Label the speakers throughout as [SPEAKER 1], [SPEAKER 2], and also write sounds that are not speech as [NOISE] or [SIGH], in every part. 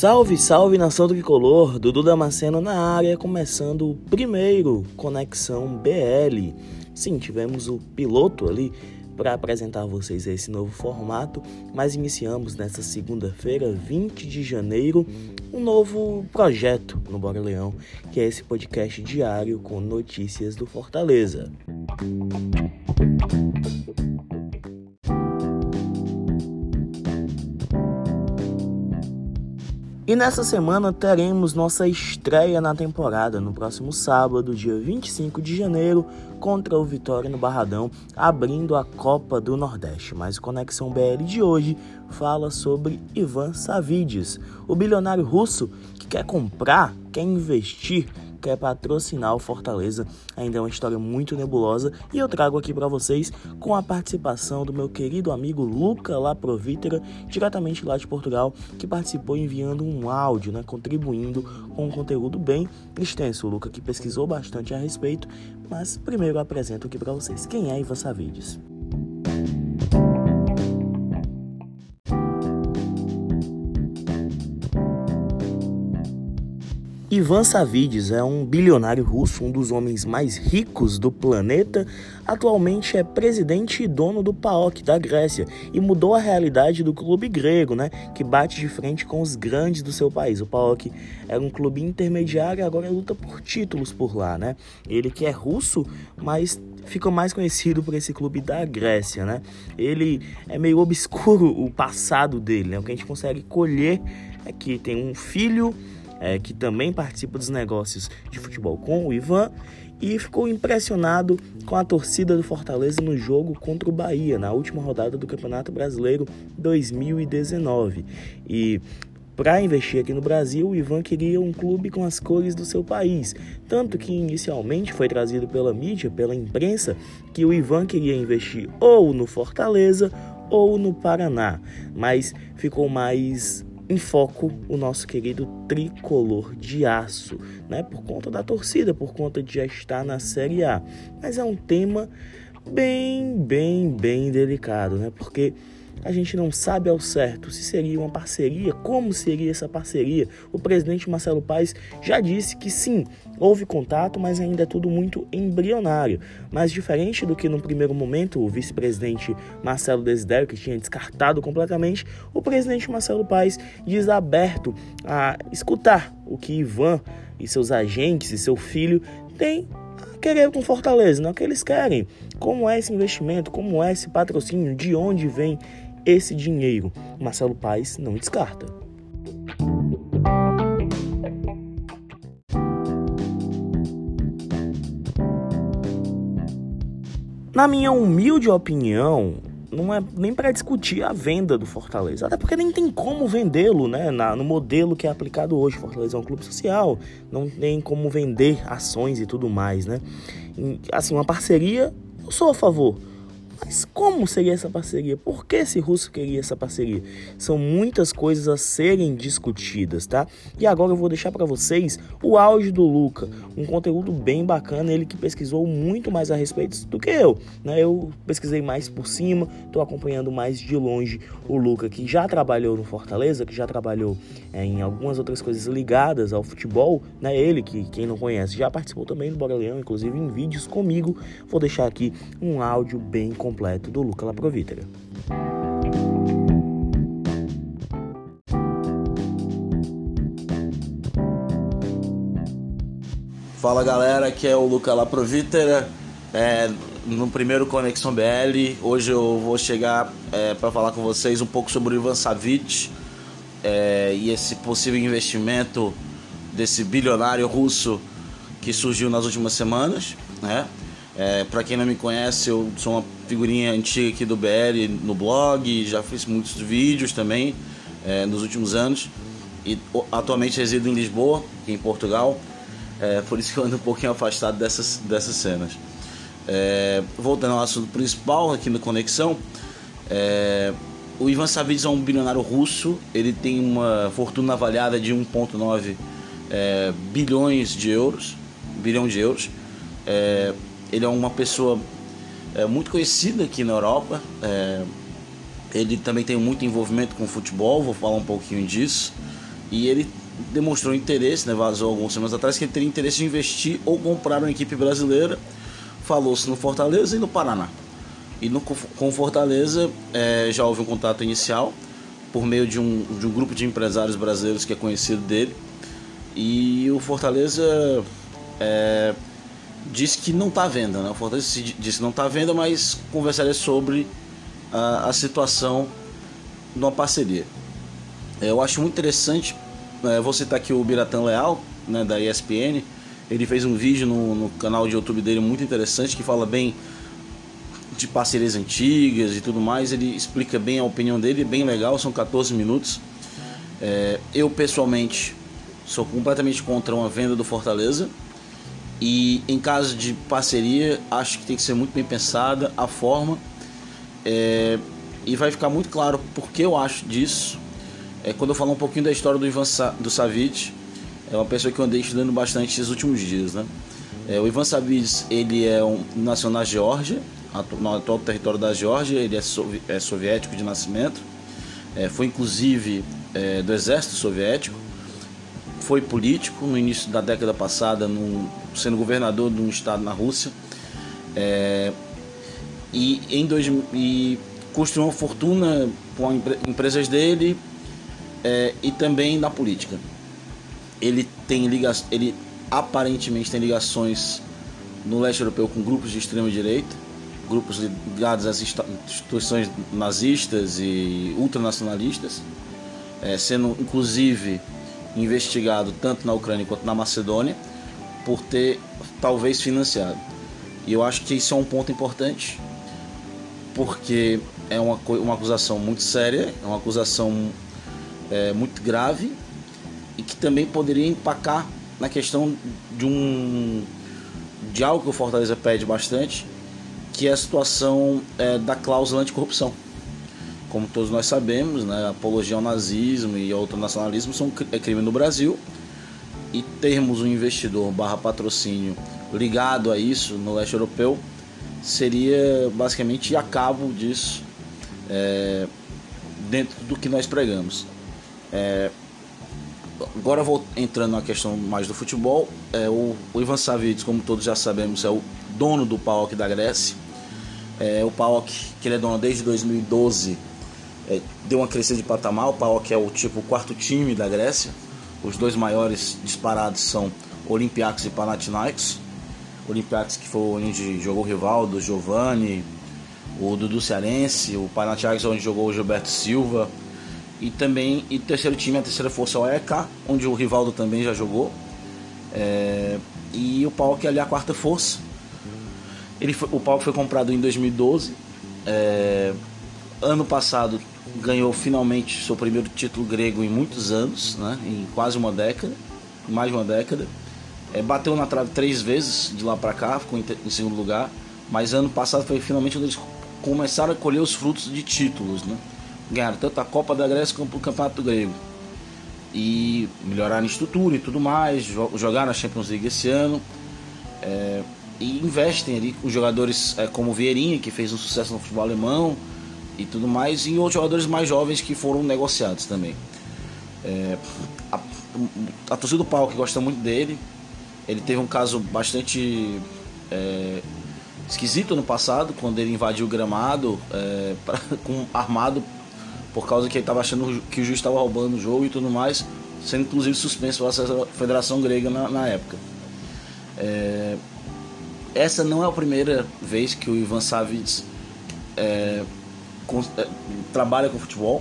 [SPEAKER 1] Salve, salve nação do tricolor, Dudu Damasceno na área, começando o primeiro Conexão BL. Sim, tivemos o piloto ali para apresentar a vocês esse novo formato, mas iniciamos nesta segunda-feira, 20 de janeiro, um novo projeto no Bora Leão, que é esse podcast diário com notícias do Fortaleza. E nessa semana teremos nossa estreia na temporada no próximo sábado, dia 25 de janeiro, contra o Vitória no Barradão, abrindo a Copa do Nordeste. Mas o Conexão BL de hoje fala sobre Ivan Savides, o bilionário russo que quer comprar, quer investir quer patrocinar o Fortaleza. Ainda é uma história muito nebulosa e eu trago aqui para vocês com a participação do meu querido amigo Luca Laprovítera, diretamente lá de Portugal, que participou enviando um áudio, né, contribuindo com um conteúdo bem extenso. O Luca que pesquisou bastante a respeito, mas primeiro apresento aqui para vocês quem é Ivan Savides. Ivan Savides é um bilionário russo, um dos homens mais ricos do planeta. Atualmente é presidente e dono do PAOK da Grécia e mudou a realidade do clube grego, né, que bate de frente com os grandes do seu país. O PAOK era um clube intermediário e agora luta por títulos por lá, né? Ele que é russo, mas ficou mais conhecido por esse clube da Grécia, né? Ele é meio obscuro o passado dele, né? O que a gente consegue colher é que tem um filho é, que também participa dos negócios de futebol com o Ivan e ficou impressionado com a torcida do Fortaleza no jogo contra o Bahia, na última rodada do Campeonato Brasileiro 2019. E para investir aqui no Brasil, o Ivan queria um clube com as cores do seu país. Tanto que inicialmente foi trazido pela mídia, pela imprensa, que o Ivan queria investir ou no Fortaleza ou no Paraná. Mas ficou mais em foco o nosso querido tricolor de aço, né? Por conta da torcida, por conta de já estar na Série A. Mas é um tema bem, bem, bem delicado, né? Porque a gente não sabe ao certo se seria uma parceria, como seria essa parceria. O presidente Marcelo Paes já disse que sim, houve contato, mas ainda é tudo muito embrionário. Mas diferente do que no primeiro momento o vice-presidente Marcelo Desidério, que tinha descartado completamente, o presidente Marcelo Paes diz aberto a escutar o que Ivan e seus agentes e seu filho têm querer com Fortaleza, não é o que eles querem. Como é esse investimento, como é esse patrocínio, de onde vem esse dinheiro. Marcelo Paes não descarta. Na minha humilde opinião, não é nem para discutir a venda do Fortaleza, até porque nem tem como vendê-lo, né, na, no modelo que é aplicado hoje. Fortaleza é um clube social, não tem como vender ações e tudo mais, né? E, assim, uma parceria, eu sou a favor. Mas como seria essa parceria? Por que esse russo queria essa parceria? São muitas coisas a serem discutidas, tá? E agora eu vou deixar para vocês o áudio do Luca, um conteúdo bem bacana, ele que pesquisou muito mais a respeito do que eu, né? Eu pesquisei mais por cima, tô acompanhando mais de longe o Luca que já trabalhou no Fortaleza, que já trabalhou é, em algumas outras coisas ligadas ao futebol, né? Ele que quem não conhece já participou também do Bora Leão, inclusive em vídeos comigo. Vou deixar aqui um áudio bem completo do Luca Laprovítera.
[SPEAKER 2] Fala galera, aqui é o Luca Laprovítera, é, no primeiro Conexão BL. Hoje eu vou chegar é, para falar com vocês um pouco sobre o Ivan Savic é, e esse possível investimento desse bilionário russo que surgiu nas últimas semanas. Né? É, para quem não me conhece, eu sou uma figurinha antiga aqui do BL no blog, já fiz muitos vídeos também é, nos últimos anos e atualmente resido em Lisboa, aqui em Portugal, é, por isso que eu ando um pouquinho afastado dessas, dessas cenas. É, voltando ao assunto principal aqui no Conexão, é, o Ivan Savides é um bilionário russo, ele tem uma fortuna avaliada de 1,9 é, bilhões de euros, bilhão de euros. Ele é uma pessoa é, muito conhecida aqui na Europa. É, ele também tem muito envolvimento com futebol, vou falar um pouquinho disso. E ele demonstrou interesse, né, vazou algumas semanas atrás, que ele teria interesse em investir ou comprar uma equipe brasileira. Falou-se no Fortaleza e no Paraná. E no, com Fortaleza é, já houve um contato inicial por meio de um, de um grupo de empresários brasileiros que é conhecido dele. E o Fortaleza é, disse que não está à venda. Né? O Fortaleza disse que não está à venda, mas conversaria sobre a, a situação numa parceria. É, eu acho muito interessante, é, vou citar aqui o Biratan Leal, né, da ESPN. Ele fez um vídeo no, no canal de YouTube dele muito interessante que fala bem de parcerias antigas e tudo mais. Ele explica bem a opinião dele, bem legal, são 14 minutos. É, eu pessoalmente sou completamente contra uma venda do Fortaleza. E em caso de parceria, acho que tem que ser muito bem pensada a forma. É, e vai ficar muito claro porque eu acho disso. É quando eu falar um pouquinho da história do Ivan Sa do Savic, é uma pessoa que eu andei estudando bastante esses últimos dias, né? É, o Ivan Savic, ele é um nasceu na Geórgia, no atual território da Geórgia, ele é, sovi é soviético de nascimento, é, foi inclusive é, do exército soviético, foi político no início da década passada, no, sendo governador de um estado na Rússia, é, e em dois, e construiu uma fortuna com empresas dele é, e também na política. Ele tem ligações, ele aparentemente tem ligações no leste europeu com grupos de extrema direita grupos ligados às instituições nazistas e ultranacionalistas, é, sendo inclusive investigado tanto na Ucrânia quanto na Macedônia por ter talvez financiado. E eu acho que isso é um ponto importante, porque é uma, uma acusação muito séria, é uma acusação é, muito grave e que também poderia empacar na questão de um de algo que o Fortaleza pede bastante, que é a situação é, da cláusula anticorrupção. Como todos nós sabemos, né, apologia ao nazismo e ao nacionalismo são é crime no Brasil e termos um investidor barra patrocínio ligado a isso no leste europeu seria basicamente a cabo disso é, dentro do que nós pregamos. É, agora vou entrando na questão mais do futebol. É, o, o Ivan Savic, como todos já sabemos, é o dono do PAOK da Grécia é, o PAOK, que ele é dono desde 2012, é, deu uma crescida de patamar. O PAOK é o tipo quarto time da Grécia. Os dois maiores disparados são Olympiacos e Panathinaikos. Olympiacos que foi onde jogou o Rivaldo, Giovanni, o Dudu Cearense, o Panathinaikos onde jogou o Gilberto Silva. E também, e terceiro time, a terceira força é o EK, onde o Rivaldo também já jogou. É, e o PAOK é ali a quarta força ele foi, o palco foi comprado em 2012. É, ano passado ganhou finalmente seu primeiro título grego em muitos anos, né? em quase uma década, mais de uma década. É, bateu na trave três vezes de lá para cá, ficou em, segundo lugar. Mas ano passado foi finalmente quando eles começaram a colher os frutos de títulos. Né? Ganharam tanto a Copa da Grécia como o Campeonato Grego. E melhoraram a estrutura e tudo mais, jogaram a Champions League esse ano. É, e investem ali com jogadores é, como Vieirinha, que fez um sucesso no futebol alemão e tudo mais, e outros jogadores mais jovens que foram negociados também. É, a, a torcida do Pau que gosta muito dele, ele teve um caso bastante é, esquisito no passado, quando ele invadiu o gramado é, [LAUGHS] pra, com armado por causa que ele estava achando que o juiz estava roubando o jogo e tudo mais, sendo inclusive suspenso pela Federação Grega na, na época. É, essa não é a primeira vez que o Ivan Savic é, com, é, trabalha com futebol.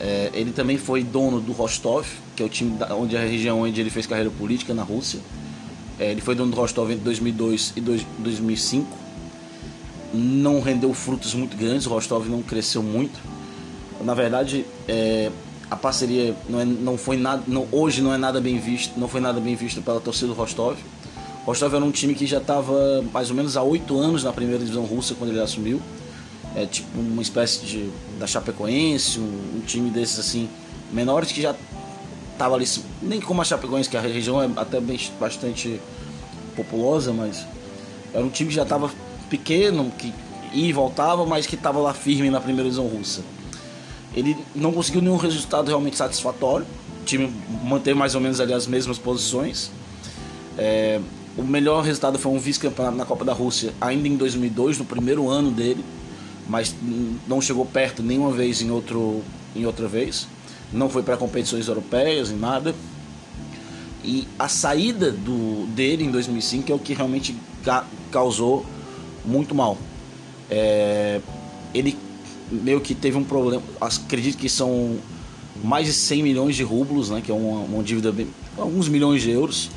[SPEAKER 2] É, ele também foi dono do Rostov, que é o time da, onde a região onde ele fez carreira política na Rússia. É, ele foi dono do Rostov entre 2002 e dois, 2005. Não rendeu frutos muito grandes, o Rostov não cresceu muito. Na verdade, é, a parceria não, é, não foi nada, não, hoje não é nada bem visto, não foi nada bem visto pela torcida do Rostov. Rostov era um time que já estava mais ou menos há oito anos na primeira divisão russa quando ele assumiu. É tipo uma espécie de da Chapecoense, um, um time desses assim menores que já estava ali, nem como a Chapecoense, que a região é até bem, bastante populosa, mas era um time que já estava pequeno, que ia e voltava, mas que estava lá firme na primeira divisão russa. Ele não conseguiu nenhum resultado realmente satisfatório time manteve mais ou menos ali as mesmas posições. É, o melhor resultado foi um vice-campeonato na Copa da Rússia, ainda em 2002, no primeiro ano dele, mas não chegou perto nenhuma vez em, outro, em outra vez. Não foi para competições europeias, em nada. E a saída do, dele em 2005 é o que realmente ca causou muito mal. É, ele meio que teve um problema, acredito que são mais de 100 milhões de rublos, né, que é uma, uma dívida bem, alguns milhões de euros,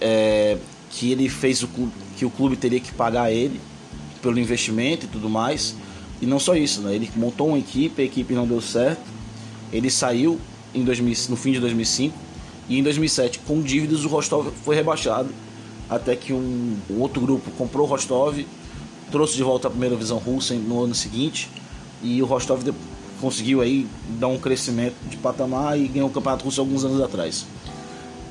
[SPEAKER 2] é, que ele fez o clube, que o clube teria que pagar ele pelo investimento e tudo mais. E não só isso, né, ele montou uma equipe, a equipe não deu certo, ele saiu em 2000, no fim de 2005 e em 2007 com dívidas o Rostov foi rebaixado. Até que um, um outro grupo comprou o Rostov, trouxe de volta a primeira divisão russa no ano seguinte. E o Rostov conseguiu aí dar um crescimento de patamar e ganhou o Campeonato Russo alguns anos atrás.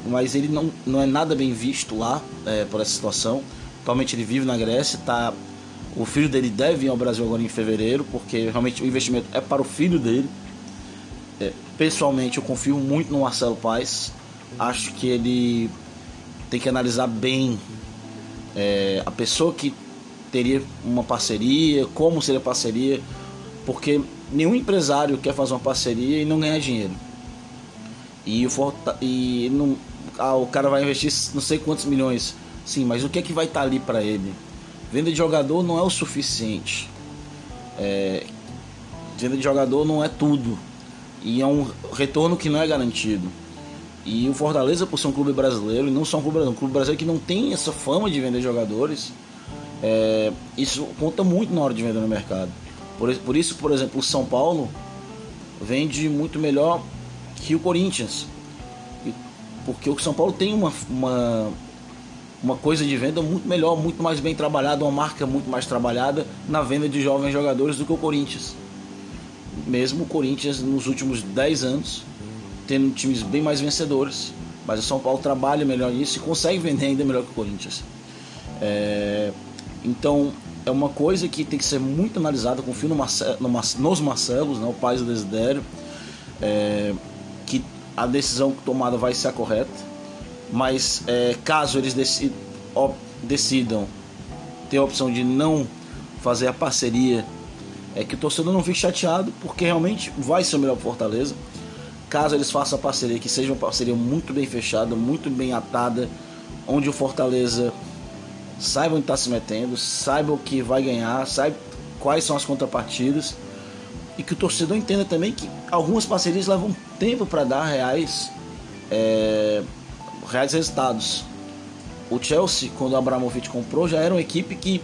[SPEAKER 2] Mas ele não, não é nada bem visto lá é, por essa situação. Atualmente ele vive na Grécia, tá, o filho dele deve vir ao Brasil agora em fevereiro, porque realmente o investimento é para o filho dele. É, pessoalmente eu confio muito no Marcelo Paes. Acho que ele tem que analisar bem é, a pessoa que teria uma parceria, como seria a parceria, porque nenhum empresário quer fazer uma parceria e não ganhar dinheiro. E, o, e não, ah, o cara vai investir não sei quantos milhões. Sim, mas o que é que vai estar tá ali para ele? Venda de jogador não é o suficiente. É, venda de jogador não é tudo. E é um retorno que não é garantido. E o Fortaleza, por ser um clube brasileiro, e não só um clube brasileiro, um clube brasileiro que não tem essa fama de vender jogadores, é, isso conta muito na hora de vender no mercado. Por, por isso, por exemplo, o São Paulo vende muito melhor que o Corinthians. Porque o São Paulo tem uma, uma, uma coisa de venda muito melhor, muito mais bem trabalhada, uma marca muito mais trabalhada na venda de jovens jogadores do que o Corinthians. Mesmo o Corinthians nos últimos 10 anos tendo times bem mais vencedores, mas o São Paulo trabalha melhor nisso e consegue vender ainda melhor que o Corinthians. É, então é uma coisa que tem que ser muito analisada, confio no Marcelo, no nos Marcelos, né, o pai do Desidério, é, que a decisão tomada vai ser a correta, mas é, caso eles decidam, ter a opção de não fazer a parceria, é que o torcedor não fique chateado, porque realmente vai ser o melhor Fortaleza. Caso eles façam a parceria, que seja uma parceria muito bem fechada, muito bem atada, onde o Fortaleza saiba onde está se metendo, saiba o que vai ganhar, saiba quais são as contrapartidas e que o torcedor entenda também que algumas parcerias levam tempo para dar reais, é, reais resultados. O Chelsea, quando o Abramovich comprou, já era uma equipe que,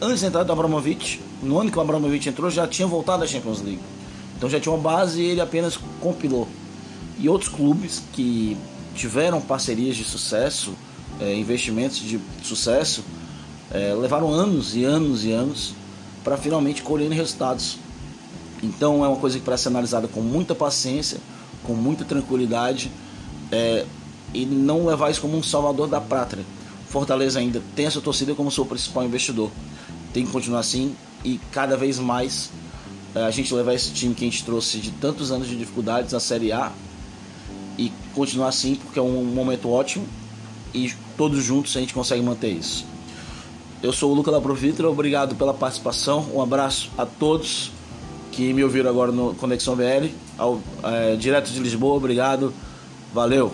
[SPEAKER 2] antes da entrada do Abramovich, no ano que o Abramovich entrou, já tinha voltado à Champions League. Então já tinha uma base e ele apenas compilou. E outros clubes que tiveram parcerias de sucesso, é, investimentos de sucesso, é, levaram anos e anos e anos para finalmente colher resultados. Então é uma coisa que para ser analisada com muita paciência, com muita tranquilidade é, e não levar isso como um salvador da pátria. Fortaleza ainda tem essa torcida como seu principal investidor. Tem que continuar assim e cada vez mais é, a gente levar esse time que a gente trouxe de tantos anos de dificuldades à Série A e continuar assim porque é um momento ótimo e todos juntos a gente consegue manter isso. Eu sou o Luca da Provitra, obrigado pela participação, um abraço a todos que me ouviram agora no Conexão BL, ao, é, direto de Lisboa, obrigado, valeu!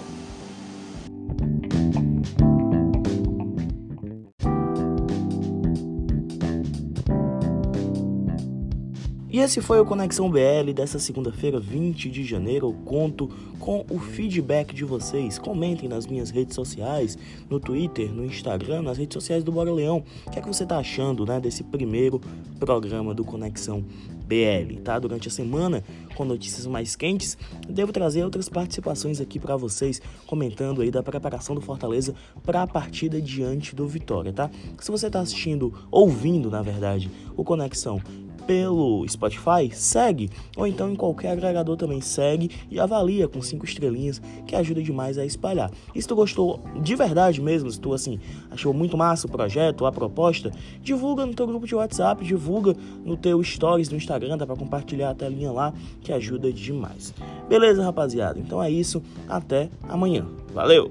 [SPEAKER 1] E esse foi o Conexão BL dessa segunda-feira, 20 de janeiro. Conto com o feedback de vocês. Comentem nas minhas redes sociais, no Twitter, no Instagram, nas redes sociais do Bora Leão. O que é que você está achando né, desse primeiro programa do Conexão BL, tá? Durante a semana, com notícias mais quentes, devo trazer outras participações aqui para vocês, comentando aí da preparação do Fortaleza para a partida diante do Vitória, tá? Se você está assistindo, ouvindo, na verdade, o Conexão pelo Spotify, segue. Ou então em qualquer agregador também segue e avalia com cinco estrelinhas, que ajuda demais a espalhar. E se tu gostou de verdade mesmo, se tu assim achou muito massa o projeto, a proposta, divulga no teu grupo de WhatsApp, divulga no teu stories do Instagram, dá para compartilhar a telinha lá, que ajuda demais. Beleza, rapaziada? Então é isso, até amanhã. Valeu!